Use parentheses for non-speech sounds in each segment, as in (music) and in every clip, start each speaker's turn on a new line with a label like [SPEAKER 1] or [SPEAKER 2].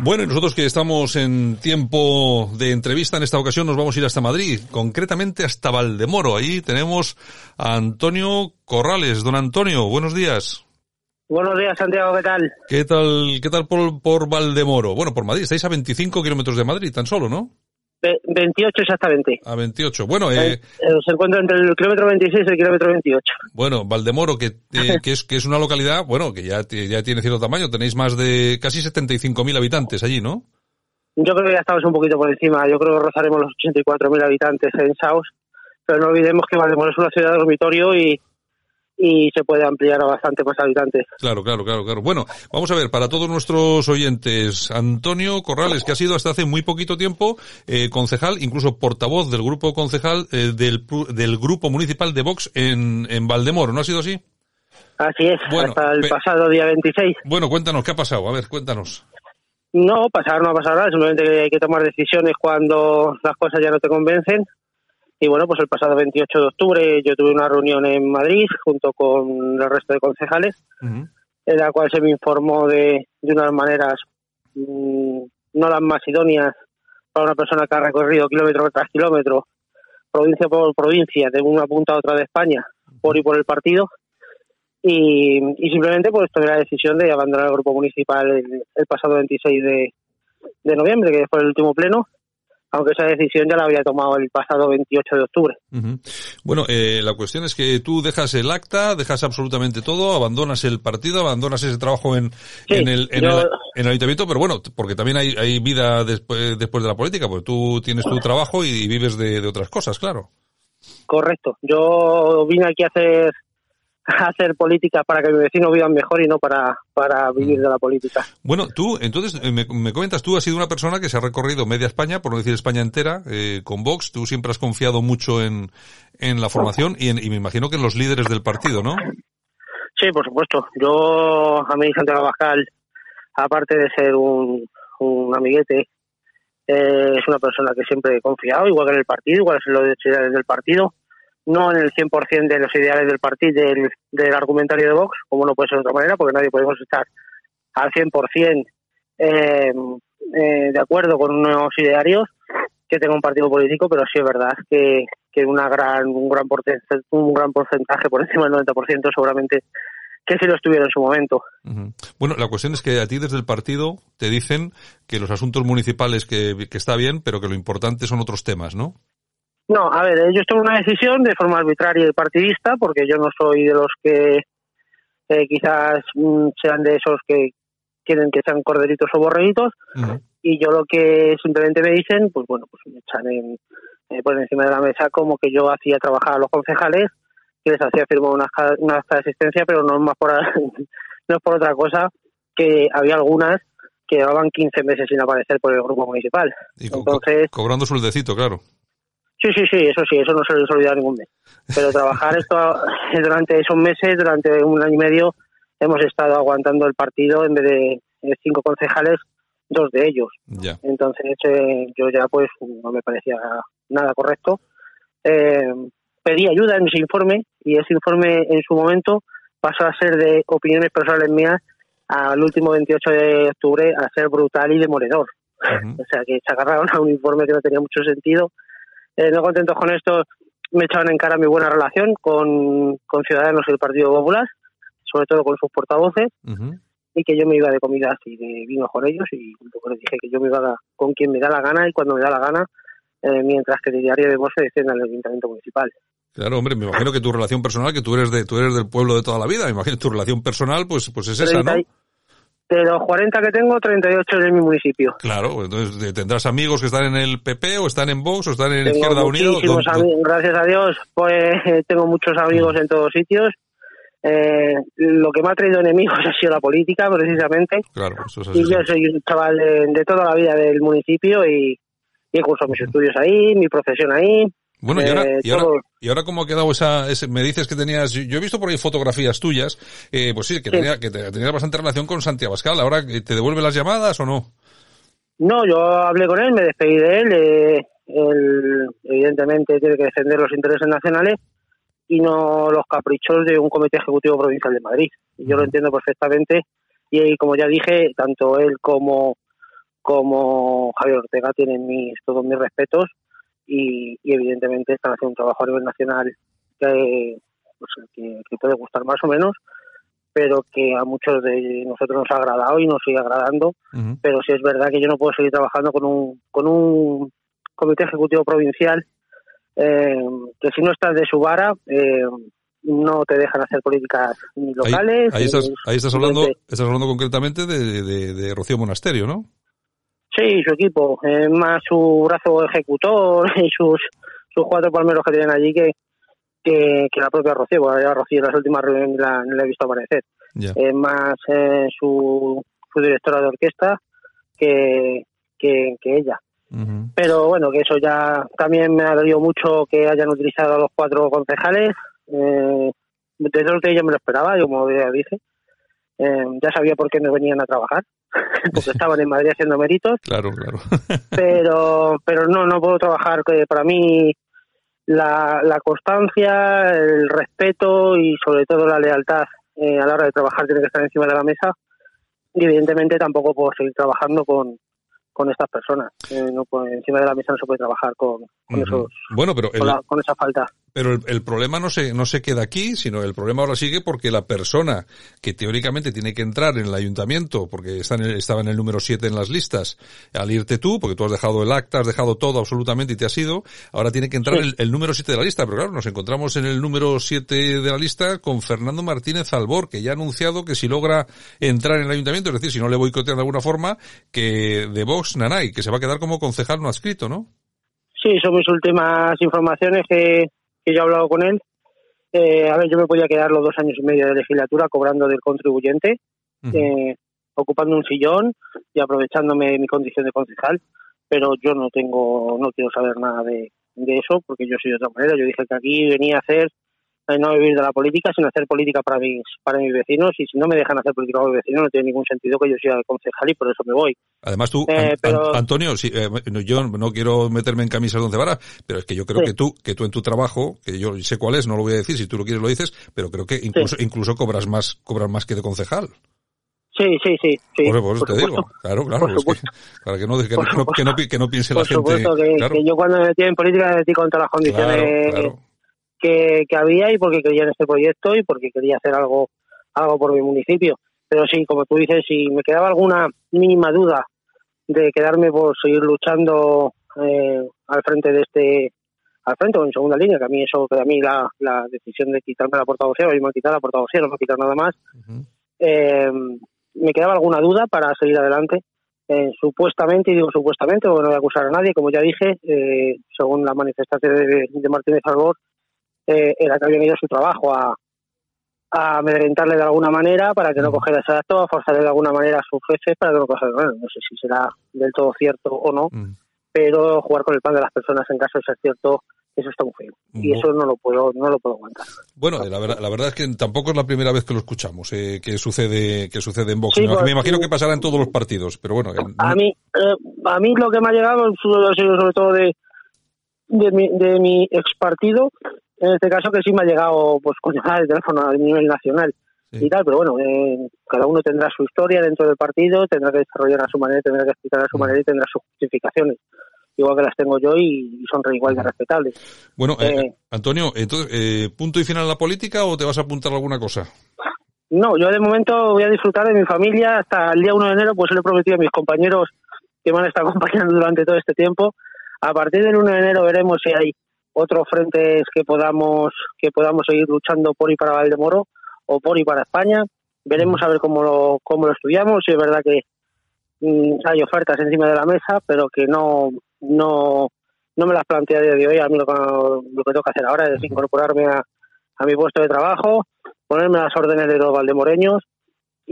[SPEAKER 1] Bueno, y nosotros que estamos en tiempo de entrevista en esta ocasión nos vamos a ir hasta Madrid, concretamente hasta Valdemoro. Ahí tenemos a Antonio Corrales. Don Antonio, buenos días.
[SPEAKER 2] Buenos días, Santiago, ¿qué tal?
[SPEAKER 1] ¿Qué tal, qué tal por, por Valdemoro? Bueno, por Madrid, estáis a 25 kilómetros de Madrid, tan solo, ¿no?
[SPEAKER 2] 28 exactamente.
[SPEAKER 1] A 28. Bueno, eh,
[SPEAKER 2] eh, se encuentra entre el kilómetro 26 y el kilómetro 28.
[SPEAKER 1] Bueno, Valdemoro, que, eh, (laughs) que, es, que es una localidad, bueno, que ya, ya tiene cierto tamaño. Tenéis más de casi 75.000 habitantes allí, ¿no?
[SPEAKER 2] Yo creo que ya estamos un poquito por encima. Yo creo que rozaremos los 84.000 habitantes en Saus. Pero no olvidemos que Valdemoro es una ciudad de dormitorio y, y se puede ampliar a bastante más habitantes.
[SPEAKER 1] Claro, claro, claro, claro. Bueno, vamos a ver, para todos nuestros oyentes, Antonio Corrales, que ha sido hasta hace muy poquito tiempo eh, concejal, incluso portavoz del grupo concejal eh, del, del grupo municipal de Vox en, en Valdemoro, ¿no ha sido así?
[SPEAKER 2] Así es, hasta el pasado día 26.
[SPEAKER 1] Bueno, cuéntanos, ¿qué ha pasado? A ver, cuéntanos.
[SPEAKER 2] No, pasar no ha pasado nada, simplemente hay que tomar decisiones cuando las cosas ya no te convencen y bueno, pues el pasado 28 de octubre yo tuve una reunión en Madrid junto con el resto de concejales, en la cual se me informó de, de unas maneras mmm, no las más idóneas para una persona que ha recorrido kilómetro tras kilómetro, provincia por provincia, de una punta a otra de España, por y por el partido. Y, y simplemente pues tomé la decisión de abandonar el grupo municipal el, el pasado 26 de, de noviembre, que fue el último pleno, aunque esa decisión ya la había tomado el pasado 28 de octubre.
[SPEAKER 1] Uh -huh. Bueno, eh, la cuestión es que tú dejas el acta, dejas absolutamente todo, abandonas el partido, abandonas ese trabajo en,
[SPEAKER 2] sí,
[SPEAKER 1] en, el, en,
[SPEAKER 2] yo...
[SPEAKER 1] el, en, el, ayuntamiento, pero bueno, porque también hay, hay vida después, después de la política, porque tú tienes tu trabajo y, y vives de, de otras cosas, claro.
[SPEAKER 2] Correcto. Yo vine aquí a hacer hacer política para que mis vecinos vivan mejor y no para, para vivir de la política.
[SPEAKER 1] Bueno, tú, entonces, eh, me, me, comentas, tú has sido una persona que se ha recorrido media España, por no decir España entera, eh, con Vox. Tú siempre has confiado mucho en, en la formación y, en, y me imagino que en los líderes del partido, ¿no?
[SPEAKER 2] Sí, por supuesto. Yo, a mí, Santiago Abascal, aparte de ser un, un amiguete, eh, es una persona que siempre he confiado, igual que en el partido, igual que en los líderes del partido no en el 100% de los ideales del partido, del, del, argumentario de Vox, como no puede ser de otra manera, porque nadie podemos estar al 100% eh, eh, de acuerdo con unos idearios que tenga un partido político, pero sí es verdad que, que una gran, un, gran porcentaje, un gran porcentaje, por encima del 90%, seguramente que si lo estuviera en su momento.
[SPEAKER 1] Bueno, la cuestión es que a ti desde el partido te dicen que los asuntos municipales que, que está bien, pero que lo importante son otros temas, ¿no?
[SPEAKER 2] No, a ver, ellos toman una decisión de forma arbitraria y partidista, porque yo no soy de los que eh, quizás mm, sean de esos que quieren que sean corderitos o borreguitos, uh -huh. y yo lo que simplemente me dicen, pues bueno, pues me echan en, eh, por encima de la mesa como que yo hacía trabajar a los concejales, que les hacía firmar una, una acta de asistencia, pero no es más por, (laughs) no es por otra cosa, que había algunas que llevaban 15 meses sin aparecer por el grupo municipal.
[SPEAKER 1] Y co Entonces, co cobrando sueldecito, claro.
[SPEAKER 2] Sí, sí, sí, eso sí, eso no se les olvida ningún mes. Pero trabajar esto (laughs) durante esos meses, durante un año y medio, hemos estado aguantando el partido en vez de cinco concejales, dos de ellos.
[SPEAKER 1] Ya.
[SPEAKER 2] Entonces eh, yo ya pues no me parecía nada correcto. Eh, pedí ayuda en ese informe y ese informe en su momento pasó a ser de opiniones personales mías al último 28 de octubre a ser brutal y demoledor. Uh (laughs) -huh. O sea que se agarraron a un informe que no tenía mucho sentido eh, no contentos con esto, me echaban en cara mi buena relación con, con Ciudadanos y el Partido Popular, sobre todo con sus portavoces, uh -huh. y que yo me iba de comidas y de vino con ellos, y les dije que yo me iba con quien me da la gana y cuando me da la gana, eh, mientras que el diario de voz se descienda al Ayuntamiento Municipal.
[SPEAKER 1] Claro, hombre, me imagino que tu relación personal, que tú eres de tú eres del pueblo de toda la vida, me imagino que tu relación personal, pues pues es 30, esa, ¿no?
[SPEAKER 2] De los 40 que tengo, 38 en mi municipio.
[SPEAKER 1] Claro, entonces tendrás amigos que están en el PP o están en Vox o están en tengo Izquierda Unida.
[SPEAKER 2] Gracias a Dios, pues (laughs) tengo muchos amigos en todos sitios. Eh, lo que me ha traído enemigos (laughs) ha sido la política, precisamente.
[SPEAKER 1] Claro, eso es así.
[SPEAKER 2] Y yo soy un chaval de, de, toda la vida del municipio y, y he cursado mis estudios ahí, mi profesión ahí.
[SPEAKER 1] Bueno, y ahora,
[SPEAKER 2] Eh,
[SPEAKER 1] y ahora,
[SPEAKER 2] todo-
[SPEAKER 1] y ahora cómo ha quedado esa, ese- me dices que tenías, yo he visto por ahí fotografías tuyas, eh, pues sí, que,
[SPEAKER 2] Sí.
[SPEAKER 1] Tenía, que te- tenías bastante relación con Santiago Abascal, ahora eh, te devuelve las llamadas o no?
[SPEAKER 2] No, yo hablé con él, me despedí de él. eh, él, evidentemente, tiene que defender los intereses nacionales y no los caprichos de un comité ejecutivo provincial de Madrid. Y yo lo entiendo perfectamente. Y, ahí, como ya dije, tanto él como, como Javier Ortega tienen mis, todos mis respetos y, y evidentemente están haciendo un trabajo a nivel nacional que, pues, que, que puede gustar más o menos, pero que a muchos de nosotros nos ha agradado y nos sigue agradando pero sí es verdad que yo no puedo seguir trabajando con un, con un comité ejecutivo provincial eh, que si no estás de su vara eh, no te dejan hacer políticas ni locales.
[SPEAKER 1] ahí estás,
[SPEAKER 2] ni-
[SPEAKER 1] ahí estás hablando, estás hablando concretamente de, de, de Rocío Monasterio, ¿no?
[SPEAKER 2] Sí, su equipo, eh, más su brazo ejecutor (laughs) y sus, sus cuatro palmeros que tienen allí que, que, que la propia Rocío, bueno, Rocío en las últimas reuniones la, la he visto aparecer.
[SPEAKER 1] Ya.
[SPEAKER 2] eh, más eh, su, su directora de orquesta que, que, que ella. Pero bueno, que eso ya también me ha dolido mucho que hayan utilizado a los cuatro concejales. Eh, desde el que yo me lo esperaba, yo como ya dije. Eh, ya sabía por qué no venían a trabajar, (laughs) porque estaban en Madrid haciendo méritos,
[SPEAKER 1] Claro, claro. (laughs)
[SPEAKER 2] pero pero no, no puedo trabajar. Que para mí la, la constancia, el respeto y sobre todo la lealtad eh, a la hora de trabajar tiene que estar encima de la mesa. Y evidentemente tampoco puedo seguir trabajando con, con estas personas. Eh, no puede- encima de la mesa no se puede trabajar con, esos,
[SPEAKER 1] Bueno, pero el,
[SPEAKER 2] con, la- con esa falta.
[SPEAKER 1] Pero el, el problema no se, no se queda aquí, sino el problema ahora sigue porque la persona que teóricamente tiene que entrar en el ayuntamiento, porque está en el- estaba en el número 7 en las listas, al irte tú, porque tú has dejado el acta, has dejado todo absolutamente y te has ido, ahora tiene que entrar
[SPEAKER 2] Sí.
[SPEAKER 1] el, el número 7 de la lista. Pero claro, nos encontramos en el número 7 de la lista con Fernando Martínez Albor, que ya ha anunciado que si logra entrar en el ayuntamiento, es decir, si no le boicotean de alguna forma, que de Vox Nanay, que se va a quedar como concejal no adscrito, ¿no?
[SPEAKER 2] Sí, son mis últimas informaciones que, que yo he hablado con él. Eh, a ver, yo me podía quedar los dos años y medio de legislatura cobrando del contribuyente, eh, ocupando un sillón y aprovechándome de mi condición de concejal, pero yo no tengo, no quiero saber nada de, de eso porque yo soy de otra manera. Yo dije que aquí venía a hacer, no vivir de la política, sino hacer política para mis, para mis vecinos y si no me dejan hacer política para mis vecinos no tiene ningún sentido que yo sea concejal y por eso me voy.
[SPEAKER 1] Además tú,
[SPEAKER 2] Eh,
[SPEAKER 1] An-
[SPEAKER 2] pero-
[SPEAKER 1] An- Antonio, sí, eh, yo no quiero meterme en camisas de once varas, pero es que yo creo
[SPEAKER 2] Sí.
[SPEAKER 1] que tú, que tú en tu trabajo, que yo sé cuál es, no lo voy a decir, si tú lo quieres lo dices, pero creo que incluso, incluso cobras más, cobras más que de concejal.
[SPEAKER 2] Sí, sí, sí. sí
[SPEAKER 1] por, por eso
[SPEAKER 2] por
[SPEAKER 1] te digo.
[SPEAKER 2] supuesto.
[SPEAKER 1] Claro, claro.
[SPEAKER 2] Por
[SPEAKER 1] es que- (laughs) para que no, que,
[SPEAKER 2] Por
[SPEAKER 1] no, que no, que no pi- que no piense la
[SPEAKER 2] Por
[SPEAKER 1] gente.
[SPEAKER 2] supuesto que,
[SPEAKER 1] claro,
[SPEAKER 2] que yo cuando me metí en política me metí contra las condiciones
[SPEAKER 1] claro, claro.
[SPEAKER 2] Que, que había y porque creía en este proyecto y porque quería hacer algo algo por mi municipio. Pero sí, como tú dices, si me quedaba alguna mínima duda de quedarme por seguir luchando eh, al frente de este al frente o en segunda línea, que a mí eso, que a mí la, la decisión de quitarme la portavocía, hoy me han quitado la portavocía, no me han quitado nada más, eh, me quedaba alguna duda para seguir adelante. Eh, supuestamente, y digo supuestamente, porque no voy a acusar a nadie, como ya dije, eh, según la manifestación de, de Martínez Albor, eh, era que habían ido a su trabajo a, a amedrentarle de alguna manera para que no cogiera ese acto, a forzarle de alguna manera a sus jefes para que no cogiera. Bueno, no sé si será del todo cierto o no,
[SPEAKER 1] Mm.
[SPEAKER 2] pero jugar con el pan de las personas en caso de ser cierto, eso está muy feo. Y eso no lo puedo, no lo puedo aguantar.
[SPEAKER 1] Bueno, la verdad, la verdad es que tampoco es la primera vez que lo escuchamos, eh, que sucede, que sucede en.
[SPEAKER 2] Sí,
[SPEAKER 1] me,
[SPEAKER 2] pues,
[SPEAKER 1] me imagino que pasará en todos los partidos, pero bueno.
[SPEAKER 2] A mí, eh, a mí lo que me ha llegado sobre todo de, de, mi, de mi ex partido, en este caso que sí me ha llegado pues con de teléfono a nivel nacional
[SPEAKER 1] Sí.
[SPEAKER 2] y tal, pero bueno, eh, cada uno tendrá su historia dentro del partido, tendrá que desarrollar a su manera, tendrá que explicar a su manera y tendrá sus justificaciones, igual que las tengo yo y, son igual de respetables.
[SPEAKER 1] Bueno, eh,
[SPEAKER 2] Eh,
[SPEAKER 1] Antonio, entonces, eh, ¿punto y final en la política o te vas a apuntar a alguna cosa?
[SPEAKER 2] No, yo de momento voy a disfrutar de mi familia hasta el día 1 de enero, pues se lo he prometido a mis compañeros que me han estado (laughs) acompañando durante todo este tiempo. A partir del 1 de enero veremos si hay otros frentes que podamos que podamos seguir luchando por y para Valdemoro o por y para España. Veremos a ver cómo lo, cómo lo estudiamos. Si es verdad que mm, hay ofertas encima de la mesa, pero que no no no me las planteo a día de hoy. A mí lo, que- lo que tengo que hacer ahora es incorporarme a, a mi puesto de trabajo, ponerme las órdenes de los valdemoreños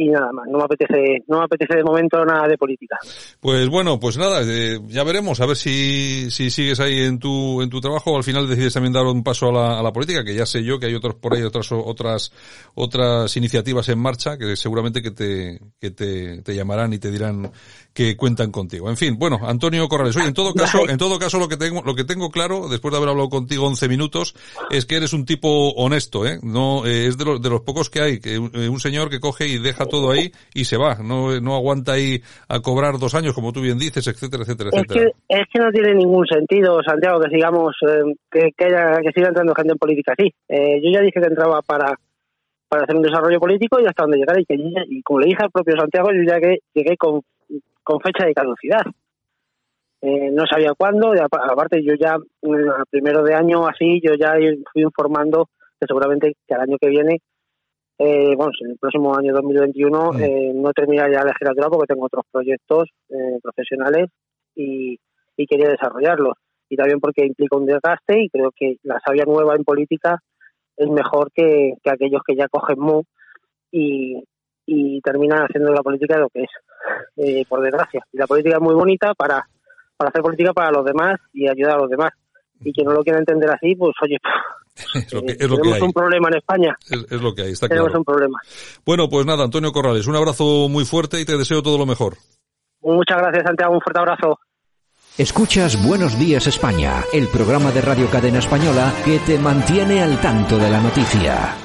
[SPEAKER 2] y nada más. No me apetece, no me apetece de momento nada de política.
[SPEAKER 1] Pues bueno, pues nada, eh, ya veremos a ver si, si sigues ahí en tu en tu trabajo o al final decides también dar un paso a la, a la política, que ya sé yo que hay otros por ahí otras otras otras iniciativas en marcha que seguramente que te que te, te llamarán y te dirán que cuentan contigo. En fin, bueno, Antonio Corrales, oye, en todo caso, en todo caso lo que tengo lo que tengo claro después de haber hablado contigo 11 minutos es que eres un tipo honesto, ¿eh? No eh, es de los de los pocos que hay, que un, eh, un señor que coge y deja todo ahí y se va, no, no aguanta ahí a cobrar dos años, como tú bien dices, etcétera, etcétera,
[SPEAKER 2] es
[SPEAKER 1] etcétera.
[SPEAKER 2] Que, es que no tiene ningún sentido, Santiago, que sigamos, eh, que, que, haya, que siga entrando gente en política así. Eh, yo ya dije que entraba para para hacer un desarrollo político y hasta donde llegar. Y, que, y como le dije al propio Santiago, yo ya que llegué con, con fecha de caducidad. Eh, no sabía cuándo, y aparte yo ya, a primero de año así, yo ya fui informando que seguramente que al año que viene eh, bueno, en el próximo año 2021 mm. eh, no terminaría la legislatura porque tengo otros proyectos eh, profesionales y, y, quería desarrollarlos. Y también porque implica un desgaste y creo que la sabia nueva en política es mejor que, que aquellos que ya cogen MU y, y terminan haciendo la política lo que es, eh, por desgracia. Y la política es muy bonita para, para hacer política para los demás y ayudar a los demás. Y que no lo quiera entender así, pues oye, (laughs)
[SPEAKER 1] es lo que, es
[SPEAKER 2] lo
[SPEAKER 1] tenemos
[SPEAKER 2] que hay. un problema en España.
[SPEAKER 1] Es, es, lo que hay, está
[SPEAKER 2] tenemos
[SPEAKER 1] claro.
[SPEAKER 2] un problema.
[SPEAKER 1] Bueno, pues nada, Antonio Corrales, un abrazo muy fuerte y te deseo todo lo mejor.
[SPEAKER 2] Muchas gracias, Santiago, un fuerte abrazo.
[SPEAKER 3] Escuchas Buenos Días España, el programa de Radio Cadena Española que te mantiene al tanto de la noticia.